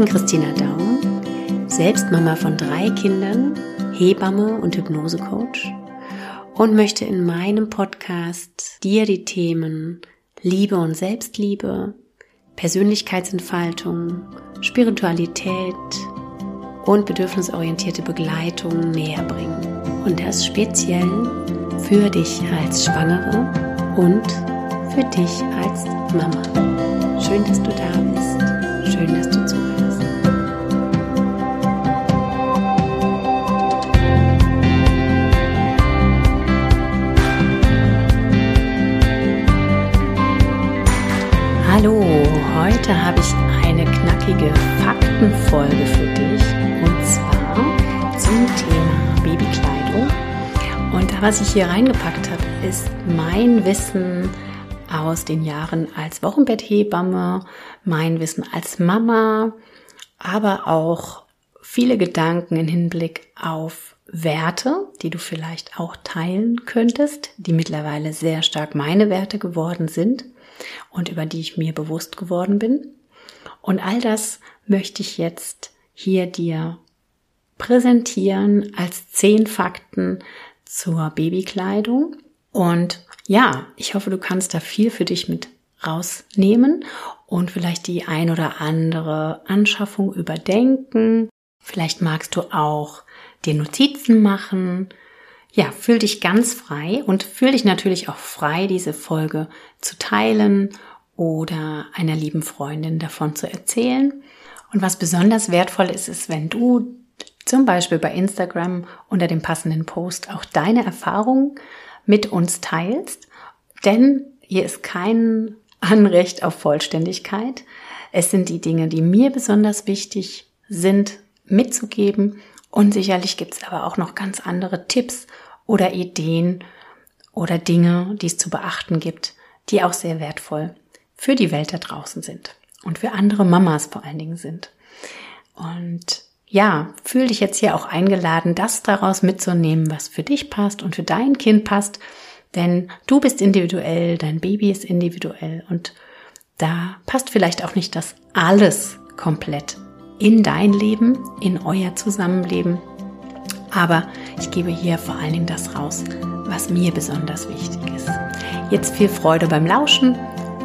bin Christina Daum, selbst Mama von drei Kindern, Hebamme und Hypnose-Coach und möchte in meinem Podcast dir die Themen Liebe und Selbstliebe, Persönlichkeitsentfaltung, Spiritualität und bedürfnisorientierte Begleitung näher bringen. Und das speziell für dich als Schwangere und für dich als Mama. Schön, dass du da bist. Schön, dass du zuhörst. Heute habe ich eine knackige Faktenfolge für dich und zwar zum Thema Babykleidung. Und was ich hier reingepackt habe, ist mein Wissen aus den Jahren als Wochenbetthebamme, mein Wissen als Mama, aber auch viele Gedanken im Hinblick auf Werte, die du vielleicht auch teilen könntest, die mittlerweile sehr stark meine Werte geworden sind und über die ich mir bewusst geworden bin. Und all das möchte ich jetzt hier dir präsentieren als zehn Fakten zur Babykleidung. Und ja, ich hoffe, du kannst da viel für dich mit rausnehmen und vielleicht die ein oder andere Anschaffung überdenken. Vielleicht magst du auch dir Notizen machen. Ja, fühl dich ganz frei und fühl dich natürlich auch frei, diese Folge zu teilen oder einer lieben Freundin davon zu erzählen. Und was besonders wertvoll ist, ist, wenn du zum Beispiel bei Instagram unter dem passenden Post auch deine Erfahrungen mit uns teilst. Denn hier ist kein Anrecht auf Vollständigkeit. Es sind die Dinge, die mir besonders wichtig sind, mitzugeben. Und sicherlich gibt es aber auch noch ganz andere Tipps oder Ideen oder Dinge, die es zu beachten gibt, die auch sehr wertvoll für die Welt da draußen sind und für andere Mamas vor allen Dingen sind. Und ja, fühl dich jetzt hier auch eingeladen, das daraus mitzunehmen, was für dich passt und für dein Kind passt. Denn du bist individuell, dein Baby ist individuell und da passt vielleicht auch nicht das alles komplett in dein Leben, in euer Zusammenleben. Aber ich gebe hier vor allen Dingen das raus, was mir besonders wichtig ist. Jetzt viel Freude beim Lauschen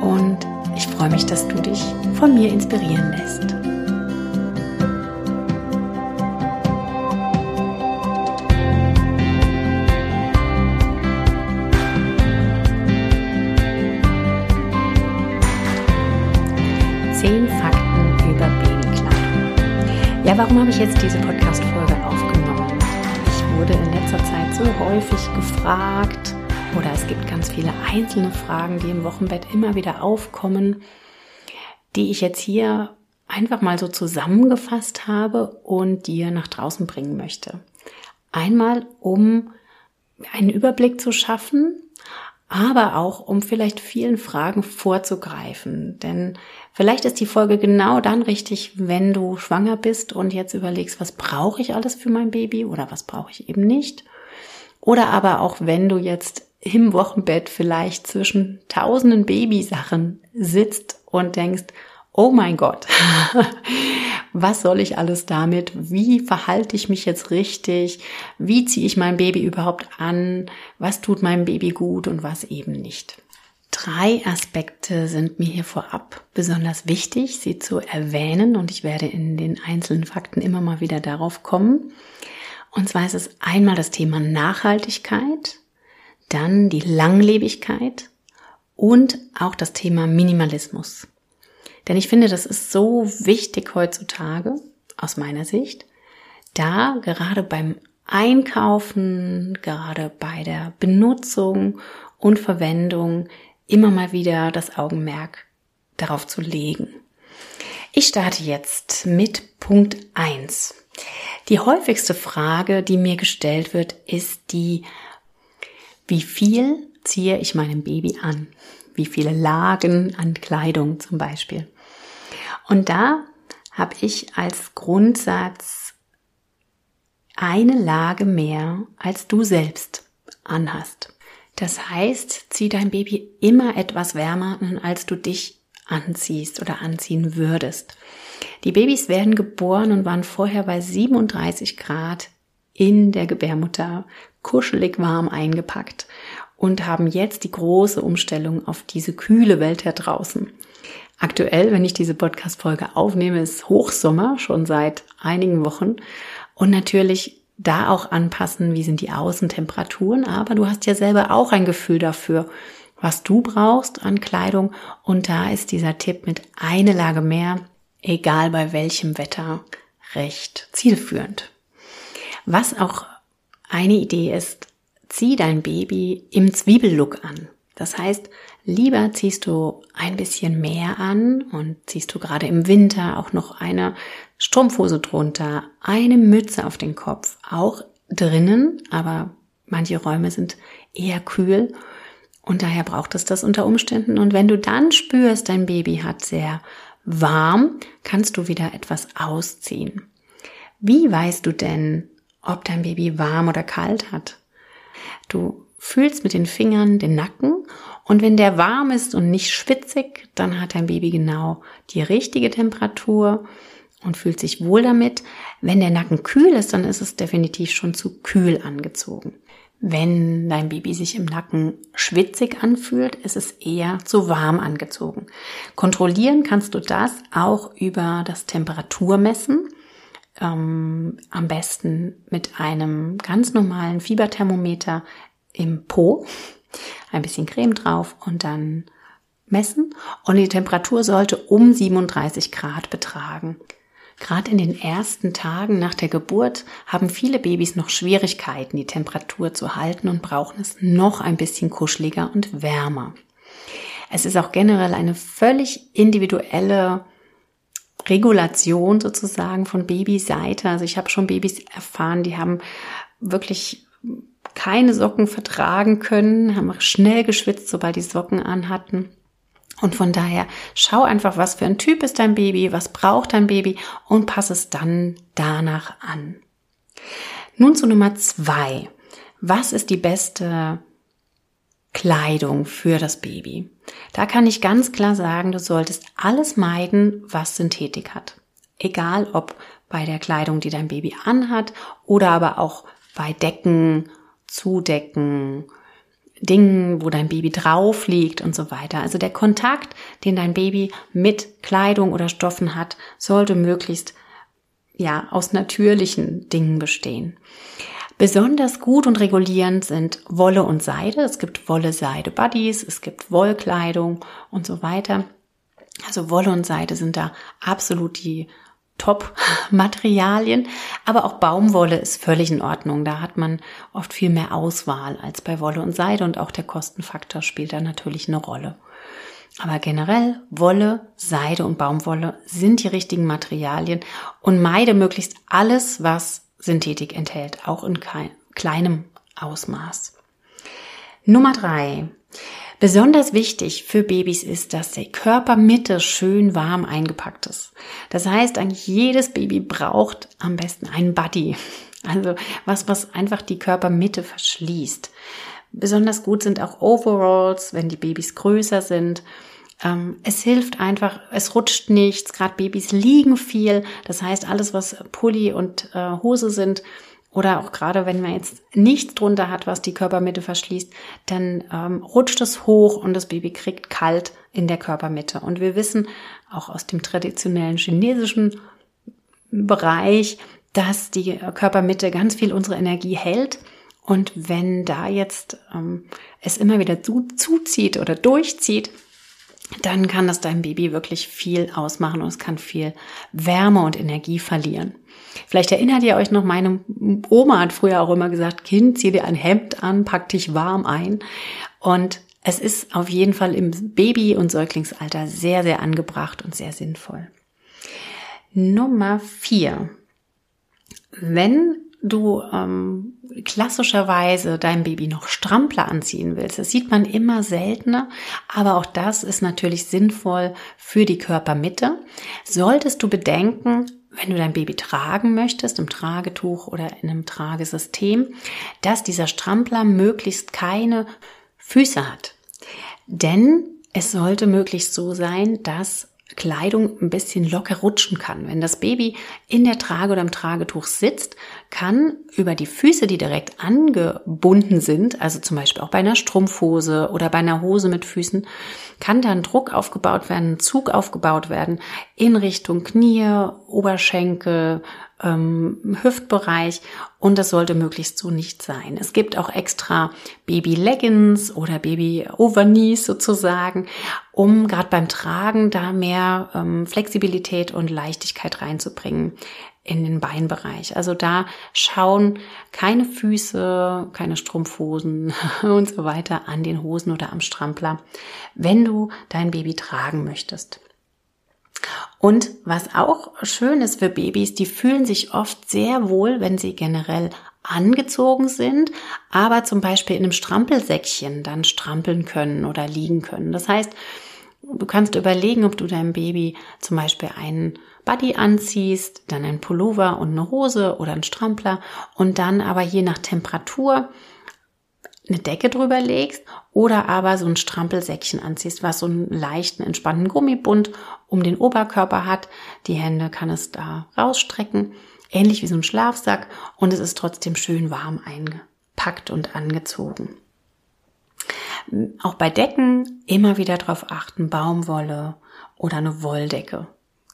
und ich freue mich, dass du dich von mir inspirieren lässt. Warum habe ich jetzt diese Podcast-Folge aufgenommen? Ich wurde in letzter Zeit so häufig gefragt, oder es gibt ganz viele einzelne Fragen, die im Wochenbett immer wieder aufkommen, die ich jetzt hier einfach mal so zusammengefasst habe und dir nach draußen bringen möchte. Einmal, um einen Überblick zu schaffen, aber auch um vielleicht vielen Fragen vorzugreifen. Denn vielleicht ist die Folge genau dann richtig, wenn du schwanger bist und jetzt überlegst, was brauche ich alles für mein Baby oder was brauche ich eben nicht. Oder aber auch wenn du jetzt im Wochenbett vielleicht zwischen tausenden Babysachen sitzt und denkst, oh mein Gott, was soll ich alles damit? Wie verhalte ich mich jetzt richtig? Wie ziehe ich mein Baby überhaupt an? Was tut meinem Baby gut und was eben nicht? Drei Aspekte sind mir hier vorab besonders wichtig, sie zu erwähnen und ich werde in den einzelnen Fakten immer mal wieder darauf kommen. Und zwar ist es einmal das Thema Nachhaltigkeit, dann die Langlebigkeit und auch das Thema Minimalismus. Denn ich finde, das ist so wichtig heutzutage, aus meiner Sicht, da gerade beim Einkaufen, gerade bei der Benutzung und Verwendung immer mal wieder das Augenmerk darauf zu legen. Ich starte jetzt mit Punkt eins. Die häufigste Frage, die mir gestellt wird, ist die, wie viel ziehe ich meinem Baby an? Wie viele Lagen an Kleidung zum Beispiel? Und da habe ich als Grundsatz eine Lage mehr, als du selbst anhast. Das heißt, zieh dein Baby immer etwas wärmer an, als du dich anziehst oder anziehen würdest. Die Babys werden geboren und waren vorher bei 37 Grad in der Gebärmutter kuschelig warm eingepackt und haben jetzt die große Umstellung auf diese kühle Welt da draußen. Aktuell, wenn ich diese Podcast-Folge aufnehme, ist Hochsommer schon seit einigen Wochen und natürlich da auch anpassen, wie sind die Außentemperaturen, aber du hast ja selber auch ein Gefühl dafür, was du brauchst an Kleidung und da ist dieser Tipp mit eine Lage mehr, egal bei welchem Wetter, recht zielführend. Was auch eine Idee ist, zieh dein Baby im Zwiebellook an. Das heißt, lieber ziehst du ein bisschen mehr an und ziehst du gerade im Winter auch noch eine Strumpfhose drunter, eine Mütze auf den Kopf, auch drinnen, aber manche Räume sind eher kühl und daher braucht es das unter Umständen. Und wenn du dann spürst, dein Baby hat sehr warm, kannst du wieder etwas ausziehen. Wie weißt du denn, ob dein Baby warm oder kalt hat? Du fühlst mit den Fingern den Nacken und wenn der warm ist und nicht schwitzig, dann hat dein Baby genau die richtige Temperatur und fühlt sich wohl damit. Wenn der Nacken kühl ist, dann ist es definitiv schon zu kühl angezogen. Wenn dein Baby sich im Nacken schwitzig anfühlt, ist es eher zu warm angezogen. Kontrollieren kannst du das auch über das Temperaturmessen. Ähm, am besten mit einem ganz normalen Fieberthermometer im Po, ein bisschen Creme drauf und dann messen. Und die Temperatur sollte um 37 Grad betragen. Gerade in den ersten Tagen nach der Geburt haben viele Babys noch Schwierigkeiten, die Temperatur zu halten und brauchen es noch ein bisschen kuscheliger und wärmer. Es ist auch generell eine völlig individuelle Regulation sozusagen von Babyseite. Also ich habe schon Babys erfahren, die haben wirklich keine Socken vertragen können, haben schnell geschwitzt, sobald die Socken anhatten. Und von daher schau einfach, was für ein Typ ist dein Baby, was braucht dein Baby und passe es dann danach an. Nun zu Nummer zwei. Was ist die beste Kleidung für das Baby? Da kann ich ganz klar sagen, du solltest alles meiden, was Synthetik hat. Egal ob bei der Kleidung, die dein Baby anhat oder aber auch bei Decken, Zudecken, Dingen, wo dein Baby drauf liegt und so weiter. Also der Kontakt, den dein Baby mit Kleidung oder Stoffen hat, sollte möglichst ja aus natürlichen Dingen bestehen. Besonders gut und regulierend sind Wolle und Seide. Es gibt Wolle-Seide-Buddies, es gibt Wollkleidung und so weiter. Also Wolle und Seide sind da absolut die Top-Materialien. Aber auch Baumwolle ist völlig in Ordnung. Da hat man oft viel mehr Auswahl als bei Wolle und Seide und auch der Kostenfaktor spielt da natürlich eine Rolle. Aber generell Wolle, Seide und Baumwolle sind die richtigen Materialien und meide möglichst alles, was Synthetik enthält, auch in kleinem Ausmaß. Nummer drei. Besonders wichtig für Babys ist, dass die Körpermitte schön warm eingepackt ist. Das heißt, eigentlich jedes Baby braucht am besten einen Buddy. Also was, was einfach die Körpermitte verschließt. Besonders gut sind auch Overalls, wenn die Babys größer sind. Ähm, es hilft einfach, es rutscht nichts. Gerade Babys liegen viel. Das heißt, alles, was Pulli und äh, Hose sind, oder auch gerade wenn man jetzt nichts drunter hat, was die Körpermitte verschließt, dann ähm, rutscht es hoch und das Baby kriegt kalt in der Körpermitte. Und wir wissen auch aus dem traditionellen chinesischen Bereich, dass die Körpermitte ganz viel unsere Energie hält. Und wenn da jetzt ähm, es immer wieder zu, zuzieht oder durchzieht, dann kann das deinem Baby wirklich viel ausmachen und es kann viel Wärme und Energie verlieren. Vielleicht erinnert ihr euch noch, meine Oma hat früher auch immer gesagt, Kind, zieh dir ein Hemd an, pack dich warm ein. Und es ist auf jeden Fall im Baby- und Säuglingsalter sehr, sehr angebracht und sehr sinnvoll. Nummer vier. Wenn du ähm, klassischerweise deinem Baby noch Strampler anziehen willst, das sieht man immer seltener, aber auch das ist natürlich sinnvoll für die Körpermitte, solltest du bedenken, wenn du dein Baby tragen möchtest, im Tragetuch oder in einem Tragesystem, dass dieser Strampler möglichst keine Füße hat. Denn es sollte möglichst so sein, dass Kleidung ein bisschen locker rutschen kann. Wenn das Baby in der Trage oder im Tragetuch sitzt, kann über die Füße, die direkt angebunden sind, also zum Beispiel auch bei einer Strumpfhose oder bei einer Hose mit Füßen, kann dann Druck aufgebaut werden, Zug aufgebaut werden in Richtung Knie, Oberschenkel, ähm, Hüftbereich und das sollte möglichst so nicht sein. Es gibt auch extra Baby-Leggings oder Baby-Overknees sozusagen, um gerade beim Tragen da mehr ähm, Flexibilität und Leichtigkeit reinzubringen in den Beinbereich. Also da schauen keine Füße, keine Strumpfhosen und so weiter an den Hosen oder am Strampler, wenn du dein Baby tragen möchtest. Und was auch schön ist für Babys, die fühlen sich oft sehr wohl, wenn sie generell angezogen sind, aber zum Beispiel in einem Strampelsäckchen dann strampeln können oder liegen können. Das heißt, du kannst überlegen, ob du deinem Baby zum Beispiel einen Buddy anziehst, dann ein Pullover und eine Hose oder ein Strampler und dann aber je nach Temperatur eine Decke drüber legst oder aber so ein Strampelsäckchen anziehst, was so einen leichten, entspannten Gummibund um den Oberkörper hat. Die Hände kann es da rausstrecken, ähnlich wie so ein Schlafsack und es ist trotzdem schön warm eingepackt und angezogen. Auch bei Decken immer wieder darauf achten, Baumwolle oder eine Wolldecke.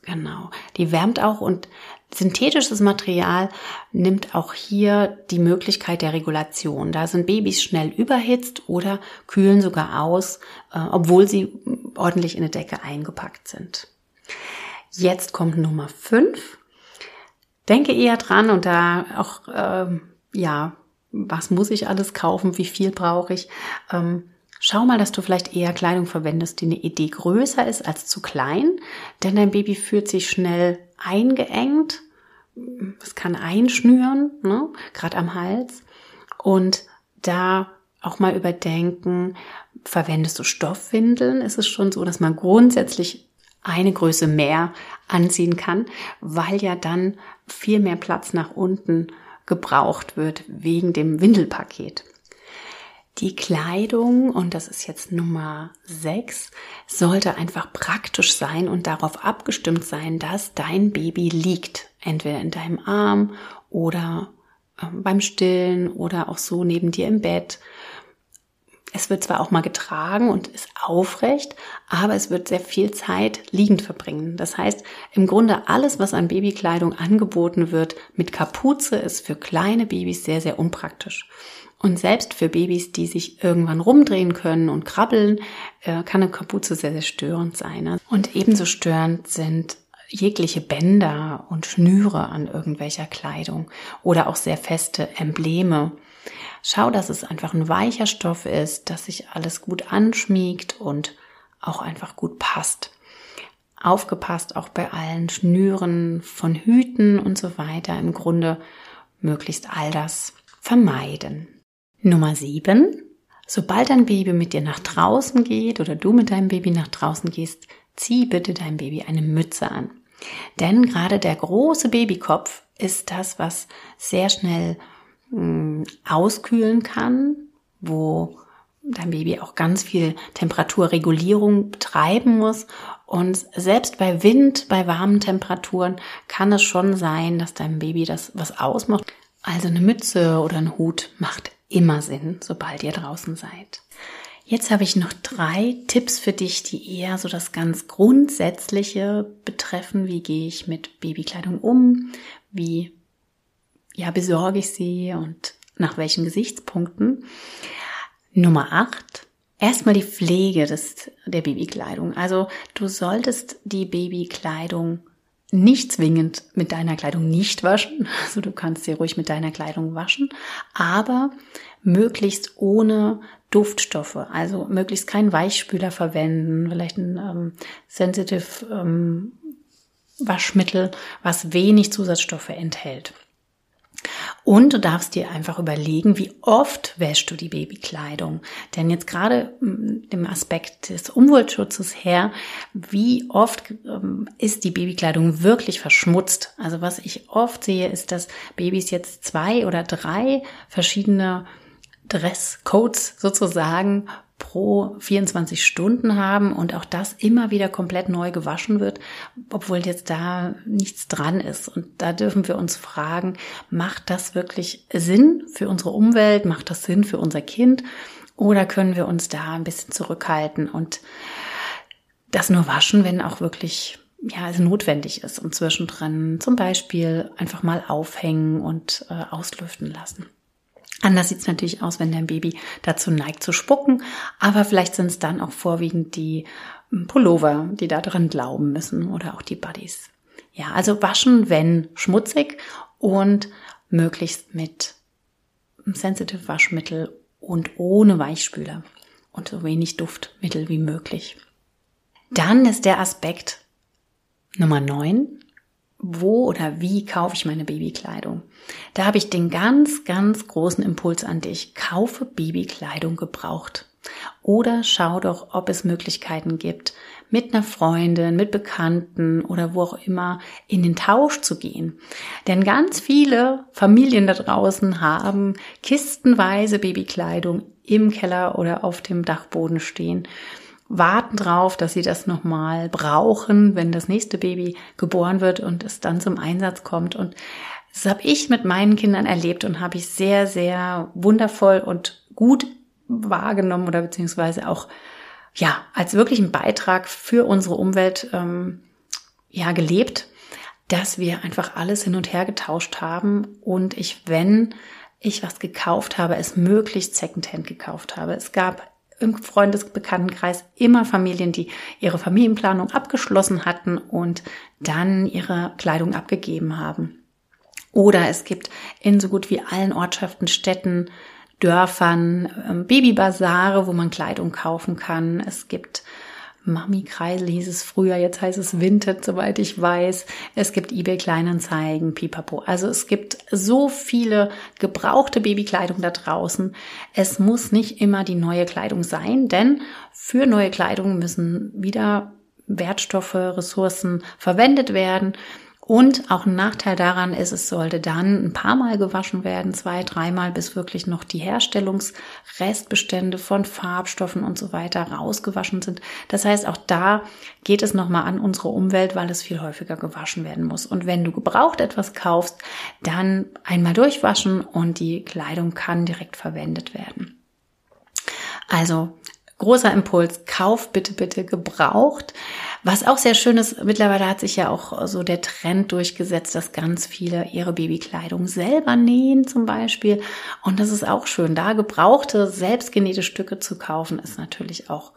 Genau. Die wärmt auch und synthetisches Material nimmt auch hier die Möglichkeit der Regulation. Da sind Babys schnell überhitzt oder kühlen sogar aus, äh, obwohl sie ordentlich in eine Decke eingepackt sind. Jetzt kommt Nummer 5. Denke eher dran und da auch, äh, ja, was muss ich alles kaufen, wie viel brauche ich. Ähm, Schau mal, dass du vielleicht eher Kleidung verwendest, die eine Idee größer ist als zu klein, denn dein Baby fühlt sich schnell eingeengt. Es kann einschnüren, ne? gerade am Hals. Und da auch mal überdenken, verwendest du Stoffwindeln? Ist es schon so, dass man grundsätzlich eine Größe mehr anziehen kann, weil ja dann viel mehr Platz nach unten gebraucht wird wegen dem Windelpaket. Die Kleidung, und das ist jetzt Nummer 6, sollte einfach praktisch sein und darauf abgestimmt sein, dass dein Baby liegt. Entweder in deinem Arm oder äh, beim Stillen oder auch so neben dir im Bett. Es wird zwar auch mal getragen und ist aufrecht, aber es wird sehr viel Zeit liegend verbringen. Das heißt, im Grunde alles, was an Babykleidung angeboten wird, mit Kapuze ist für kleine Babys sehr, sehr unpraktisch. Und selbst für Babys, die sich irgendwann rumdrehen können und krabbeln, äh, kann eine Kapuze sehr, sehr störend sein. Ne? Und ebenso störend sind jegliche Bänder und Schnüre an irgendwelcher Kleidung oder auch sehr feste Embleme. Schau, dass es einfach ein weicher Stoff ist, dass sich alles gut anschmiegt und auch einfach gut passt. Aufgepasst auch bei allen Schnüren von Hüten und so weiter. Im Grunde möglichst all das vermeiden. Nummer sieben. Sobald dein Baby mit dir nach draußen geht oder du mit deinem Baby nach draußen gehst, zieh bitte dein Baby eine Mütze an. Denn gerade der große Babykopf ist das, was sehr schnell mh, hm, auskühlen kann, wo dein Baby auch ganz viel Temperaturregulierung betreiben muss. Und selbst bei Wind, bei warmen Temperaturen kann es schon sein, dass dein Baby das was ausmacht. Also eine Mütze oder ein Hut macht immer Sinn, sobald ihr draußen seid. Jetzt habe ich noch drei Tipps für dich, die eher so das ganz Grundsätzliche betreffen. Wie gehe ich mit Babykleidung um? Wie ja, besorge ich sie und nach welchen Gesichtspunkten? Nummer acht. Erstmal die Pflege des, der Babykleidung. Also du solltest die Babykleidung nicht zwingend mit deiner Kleidung nicht waschen. Also du kannst sie ruhig mit deiner Kleidung waschen, aber möglichst ohne Duftstoffe. Also möglichst keinen Weichspüler verwenden, vielleicht ein ähm, Sensitive ähm, Waschmittel, was wenig Zusatzstoffe enthält. Und du darfst dir einfach überlegen, wie oft wäschst du die Babykleidung. Denn jetzt gerade im Aspekt des Umweltschutzes her, wie oft ähm, ist die Babykleidung wirklich verschmutzt? Also was ich oft sehe, ist, dass Babys jetzt zwei oder drei verschiedene Dresscodes sozusagen pro 24 Stunden haben und auch das immer wieder komplett neu gewaschen wird, obwohl jetzt da nichts dran ist. Und da dürfen wir uns fragen, macht das wirklich Sinn für unsere Umwelt? Macht das Sinn für unser Kind? Oder können wir uns da ein bisschen zurückhalten und das nur waschen, wenn auch wirklich ja, es notwendig ist und zwischendrin zum Beispiel einfach mal aufhängen und äh, auslüften lassen. Anders sieht es natürlich aus, wenn dein Baby dazu neigt zu spucken, aber vielleicht sind es dann auch vorwiegend die hm, Pullover, die da drin glauben müssen oder auch die Buddies. Ja, also waschen, wenn schmutzig und möglichst mit Sensitive Waschmittel und ohne Weichspüler und so wenig Duftmittel wie möglich. Dann ist der Aspekt Nummer 9. Wo oder wie kaufe ich meine Babykleidung? Da habe ich den ganz, ganz großen Impuls an dich. Kaufe Babykleidung gebraucht. Oder schau doch, ob es Möglichkeiten gibt, mit einer Freundin, mit Bekannten oder wo auch immer in den Tausch zu gehen. Denn ganz viele Familien da draußen haben kistenweise Babykleidung im Keller oder auf dem Dachboden stehen warten drauf, dass sie das nochmal brauchen, wenn das nächste Baby geboren wird und es dann zum Einsatz kommt. Und das habe ich mit meinen Kindern erlebt und habe ich sehr, sehr wundervoll und gut wahrgenommen oder beziehungsweise auch ja als wirklichen Beitrag für unsere Umwelt ähm, ja gelebt, dass wir einfach alles hin und her getauscht haben und ich, wenn ich was gekauft habe, es möglichst Secondhand gekauft habe. Es gab im Freundesbekanntenkreis immer Familien, die ihre Familienplanung abgeschlossen hatten und dann ihre Kleidung abgegeben haben. Oder es gibt in so gut wie allen Ortschaften, Städten, Dörfern ähm, Babybasare, wo man Kleidung kaufen kann. Es gibt Mami-Kreisel hieß es früher, jetzt heißt es Vinted, soweit ich weiß. Es gibt eBay Kleinanzeigen, Pipapo. Also es gibt so viele gebrauchte Babykleidung da draußen. Es muss nicht immer die neue Kleidung sein, denn für neue Kleidung müssen wieder Wertstoffe, Ressourcen verwendet werden. Und auch ein Nachteil daran ist, es sollte dann ein paar Mal gewaschen werden, zwei, dreimal, bis wirklich noch die Herstellungsrestbestände von Farbstoffen und so weiter rausgewaschen sind. Das heißt, auch da geht es nochmal an unsere Umwelt, weil es viel häufiger gewaschen werden muss. Und wenn du gebraucht etwas kaufst, dann einmal durchwaschen und die Kleidung kann direkt verwendet werden. Also großer Impuls, kauf bitte, bitte gebraucht. Was auch sehr schön ist, mittlerweile hat sich ja auch so der Trend durchgesetzt, dass ganz viele ihre Babykleidung selber nähen zum Beispiel. Und das ist auch schön. Da gebrauchte, selbstgenähte Stücke zu kaufen, ist natürlich auch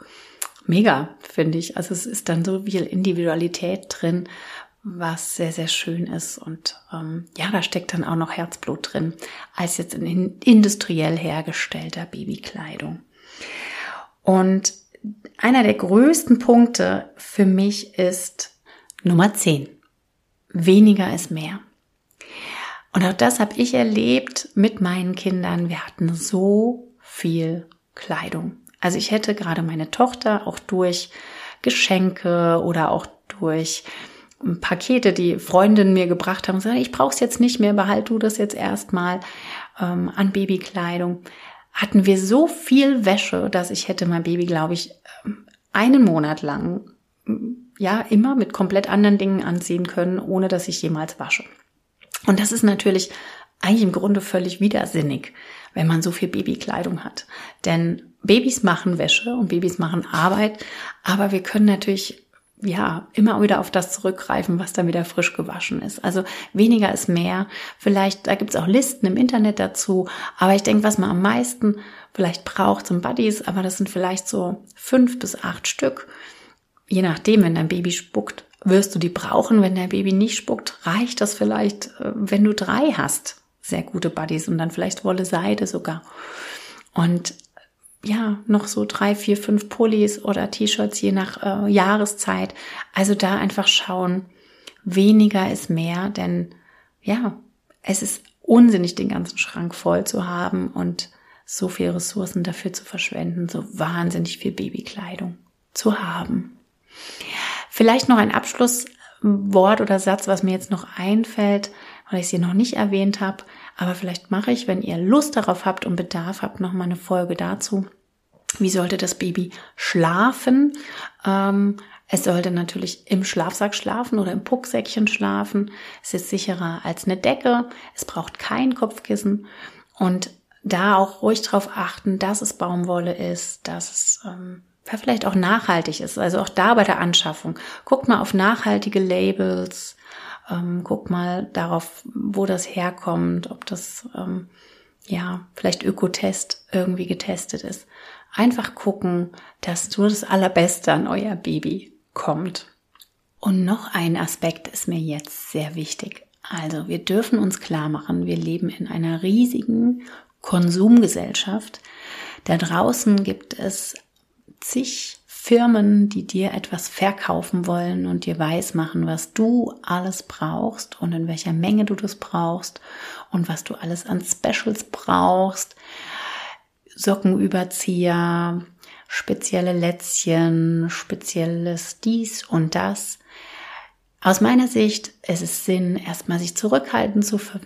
mega, finde ich. Also es ist dann so viel Individualität drin, was sehr, sehr schön ist. Und ähm, ja, da steckt dann auch noch Herzblut drin, als jetzt in industriell hergestellter Babykleidung. Und einer der größten Punkte für mich ist Nummer 10. Weniger ist mehr. Und auch das habe ich erlebt mit meinen Kindern. Wir hatten so viel Kleidung. Also ich hätte gerade meine Tochter auch durch Geschenke oder auch durch Pakete, die Freundinnen mir gebracht haben, gesagt, ich brauche es jetzt nicht mehr, behalt du das jetzt erstmal ähm, an Babykleidung hatten wir so viel Wäsche, dass ich hätte mein Baby, glaube ich, einen Monat lang, ja, immer mit komplett anderen Dingen anziehen können, ohne dass ich jemals wasche. Und das ist natürlich eigentlich im Grunde völlig widersinnig, wenn man so viel Babykleidung hat. Denn Babys machen Wäsche und Babys machen Arbeit, aber wir können natürlich ja, immer wieder auf das zurückgreifen, was dann wieder frisch gewaschen ist. Also weniger ist mehr. Vielleicht, da gibt's auch Listen im Internet dazu. Aber ich denke, was man am meisten vielleicht braucht, sind Buddies, aber das sind vielleicht so fünf bis acht Stück. Je nachdem, wenn dein Baby spuckt, wirst du die brauchen. Wenn dein Baby nicht spuckt, reicht das vielleicht, äh, wenn du drei hast. Sehr gute Buddies und dann vielleicht Wolle Seide sogar. Und ja, noch so drei, vier, fünf Pullis oder T-Shirts je nach äh, Jahreszeit. Also da einfach schauen, weniger ist mehr, denn ja, es ist unsinnig, den ganzen Schrank voll zu haben und so viel Ressourcen dafür zu verschwenden, so wahnsinnig viel Babykleidung zu haben. Vielleicht noch ein Abschlusswort oder Satz, was mir jetzt noch einfällt, weil ich sie noch nicht erwähnt habe. Aber vielleicht mache ich, wenn ihr Lust darauf habt und Bedarf habt, noch mal eine Folge dazu. Wie sollte das Baby schlafen? Ähm, es sollte natürlich im Schlafsack schlafen oder im Pucksäckchen schlafen. Es ist sicherer als eine Decke. Es braucht kein Kopfkissen. Und da auch ruhig darauf achten, dass es Baumwolle ist, dass es ähm, vielleicht auch nachhaltig ist. Also auch da bei der Anschaffung. Guckt mal auf nachhaltige Labels. Ähm, guckt mal darauf, wo das herkommt, ob das ähm, ja vielleicht Ökotest irgendwie getestet ist. Einfach gucken, dass nur das Allerbeste an euer Baby kommt. Und noch ein Aspekt ist mir jetzt sehr wichtig. Also wir dürfen uns klar machen, wir leben in einer riesigen Konsumgesellschaft. Da draußen gibt es zig Firmen, die dir etwas verkaufen wollen und dir weismachen, was du alles brauchst und in welcher Menge du das brauchst und was du alles an Specials brauchst. Sockenüberzieher, spezielle Lätzchen, spezielles dies und das. Aus meiner Sicht ist es Sinn, erstmal sich zurückhalten zu ver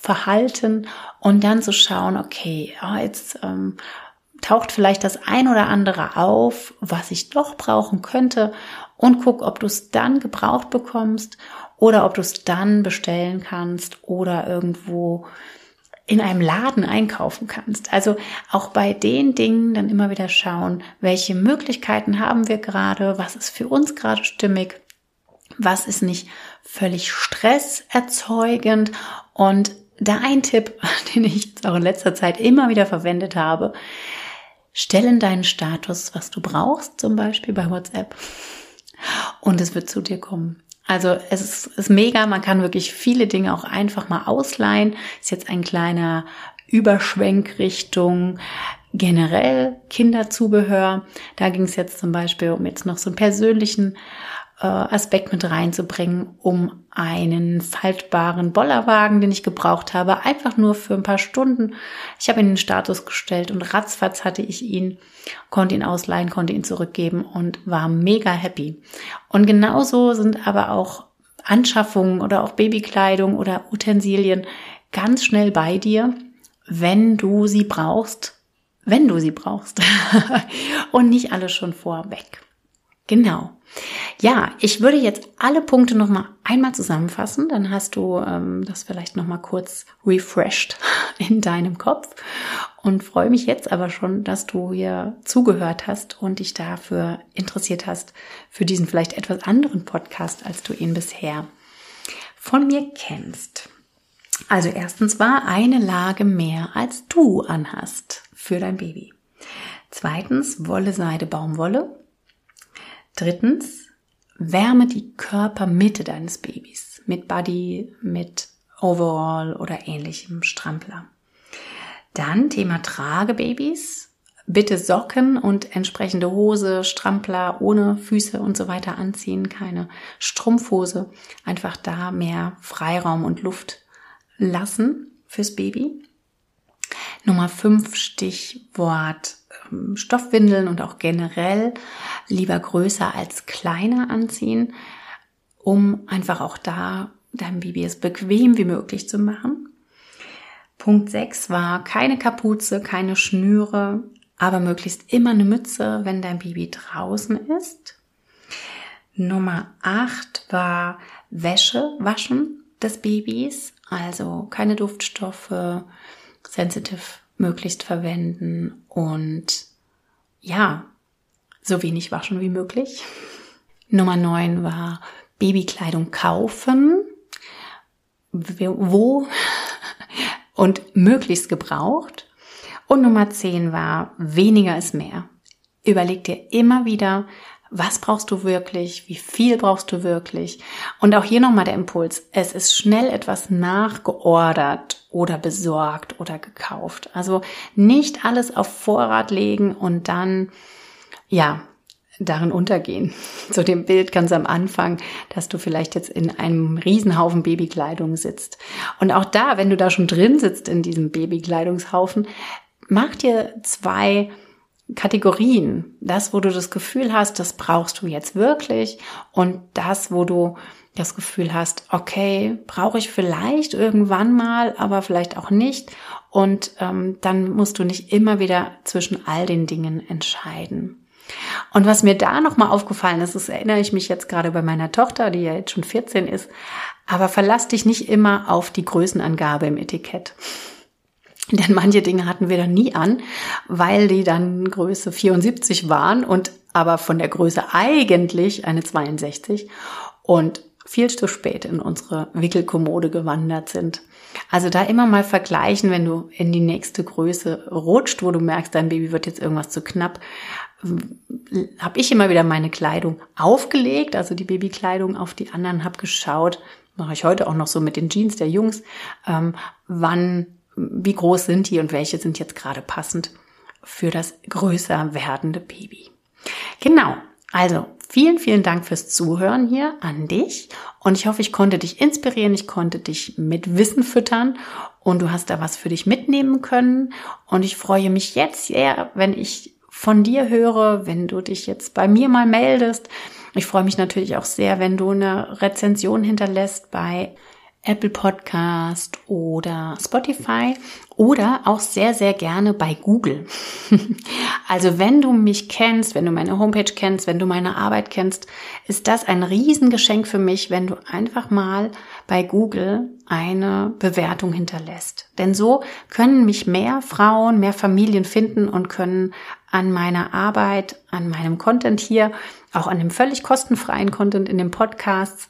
verhalten und dann zu schauen, okay, oh, jetzt ähm, taucht vielleicht das ein oder andere auf, was ich doch brauchen könnte und guck, ob du es dann gebraucht bekommst oder ob du es dann bestellen kannst oder irgendwo in einem Laden einkaufen kannst. Also auch bei den Dingen dann immer wieder schauen, welche Möglichkeiten haben wir gerade, was ist für uns gerade stimmig, was ist nicht völlig stresserzeugend und da ein Tipp, den ich auch in letzter Zeit immer wieder verwendet habe, stellen deinen Status, was du brauchst, zum Beispiel bei WhatsApp, und es wird zu dir kommen. Also es ist, ist mega, man kann wirklich viele Dinge auch einfach mal ausleihen. Ist jetzt ein kleiner Überschwenk Richtung generell Kinderzubehör. Da ging es jetzt zum Beispiel um jetzt noch so einen persönlichen äh, Aspekt mit reinzubringen, um einen faltbaren Bollerwagen, den ich gebraucht habe, einfach nur für ein paar Stunden. Ich habe ihn in den Status gestellt und ratzfatz hatte ich ihn, konnte ihn ausleihen, konnte ihn zurückgeben und war mega happy. Und genauso sind aber auch Anschaffungen oder auch Babykleidung oder Utensilien ganz schnell bei dir, wenn du sie brauchst, wenn du sie brauchst und nicht alles schon vorweg. Genau. Ja, ich würde jetzt alle Punkte nochmal einmal zusammenfassen, dann hast du ähm, das vielleicht nochmal kurz refreshed in deinem Kopf und freue mich jetzt aber schon, dass du hier zugehört hast und dich dafür interessiert hast, für diesen vielleicht etwas anderen Podcast, als du ihn bisher von mir kennst. Also erstens war eine Lage mehr, als du anhast für dein Baby. Zweitens Wolle, Seide, Baumwolle. Drittens, wärme die Körpermitte deines Babys mit Buddy, mit Overall oder ähnlichem Strampler. Dann Thema Tragebabys. Bitte Socken und entsprechende Hose, Strampler ohne Füße und so weiter anziehen, keine Strumpfhose. Einfach da mehr Freiraum und Luft lassen fürs Baby. Nummer fünf Stichwort Stoffwindeln und auch generell lieber größer als kleiner anziehen, um einfach auch da deinem Baby es bequem wie möglich zu machen. Punkt 6 war keine Kapuze, keine Schnüre, aber möglichst immer eine Mütze, wenn dein Baby draußen ist. Nummer 8 war Wäsche waschen des Babys, also keine Duftstoffe, sensitive möglichst verwenden und ja, so wenig waschen wie möglich. Nummer neun war Babykleidung kaufen. Wo und möglichst gebraucht. Und Nummer zehn war weniger ist mehr. Überleg dir immer wieder, was brauchst du wirklich, wie viel brauchst du wirklich. Und auch hier nochmal der Impuls, es ist schnell etwas nachgeordert oder besorgt oder gekauft. Also nicht alles auf Vorrat legen und dann, ja, darin untergehen. Zu dem Bild ganz am Anfang, dass du vielleicht jetzt in einem Riesenhaufen Babykleidung sitzt. Und auch da, wenn du da schon drin sitzt in diesem Babykleidungshaufen, mach dir zwei Kategorien. Das, wo du das Gefühl hast, das brauchst du jetzt wirklich und das, wo du das Gefühl hast, okay, brauche ich vielleicht irgendwann mal, aber vielleicht auch nicht. Und ähm, dann musst du nicht immer wieder zwischen all den Dingen entscheiden. Und was mir da nochmal aufgefallen ist, das erinnere ich mich jetzt gerade bei meiner Tochter, die ja jetzt schon 14 ist, aber verlass dich nicht immer auf die Größenangabe im Etikett. Denn manche Dinge hatten wir dann nie an, weil die dann Größe 74 waren und aber von der Größe eigentlich eine 62. Und viel zu spät in unsere Wickelkommode gewandert sind. Also da immer mal vergleichen, wenn du in die nächste Größe rutscht, wo du merkst, dein Baby wird jetzt irgendwas zu knapp, habe ich immer wieder meine Kleidung aufgelegt, also die Babykleidung auf die anderen, habe geschaut, mache ich heute auch noch so mit den Jeans der Jungs, ähm, wann, wie groß sind die und welche sind jetzt gerade passend für das größer werdende Baby. Genau, also Vielen, vielen Dank fürs Zuhören hier an dich. Und ich hoffe, ich konnte dich inspirieren, ich konnte dich mit Wissen füttern und du hast da was für dich mitnehmen können. Und ich freue mich jetzt sehr, wenn ich von dir höre, wenn du dich jetzt bei mir mal meldest. Ich freue mich natürlich auch sehr, wenn du eine Rezension hinterlässt bei Apple Podcast oder Spotify oder auch sehr, sehr gerne bei Google. also wenn du mich kennst, wenn du meine Homepage kennst, wenn du meine Arbeit kennst, ist das ein Riesengeschenk für mich, wenn du einfach mal bei Google eine Bewertung hinterlässt. Denn so können mich mehr Frauen, mehr Familien finden und können an meiner Arbeit, an meinem Content hier, auch an dem völlig kostenfreien Content in den Podcasts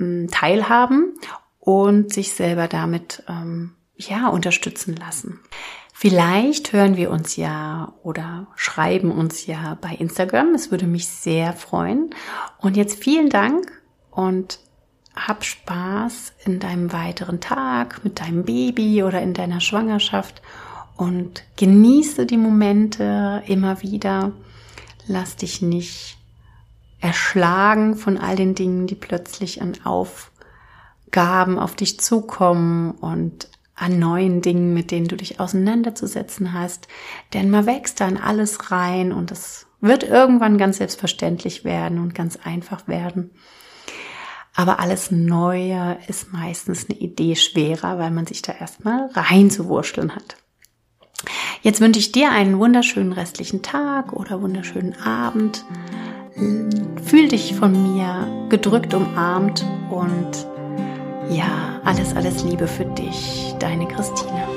ähm, teilhaben und sich selber damit ähm, ja unterstützen lassen. Vielleicht hören wir uns ja oder schreiben uns ja bei Instagram. Es würde mich sehr freuen. Und jetzt vielen Dank und hab Spaß in deinem weiteren Tag mit deinem Baby oder in deiner Schwangerschaft und genieße die Momente immer wieder. Lass dich nicht erschlagen von all den Dingen, die plötzlich an auf Gaben auf dich zukommen und an neuen Dingen, mit denen du dich auseinanderzusetzen hast. Denn man wächst da in alles rein und es wird irgendwann ganz selbstverständlich werden und ganz einfach werden. Aber alles Neue ist meistens eine Idee schwerer, weil man sich da erstmal reinzuwurschteln hat. Jetzt wünsche ich dir einen wunderschönen restlichen Tag oder wunderschönen Abend. Fühl dich von mir gedrückt umarmt und ja, alles, alles Liebe für dich, deine Christine.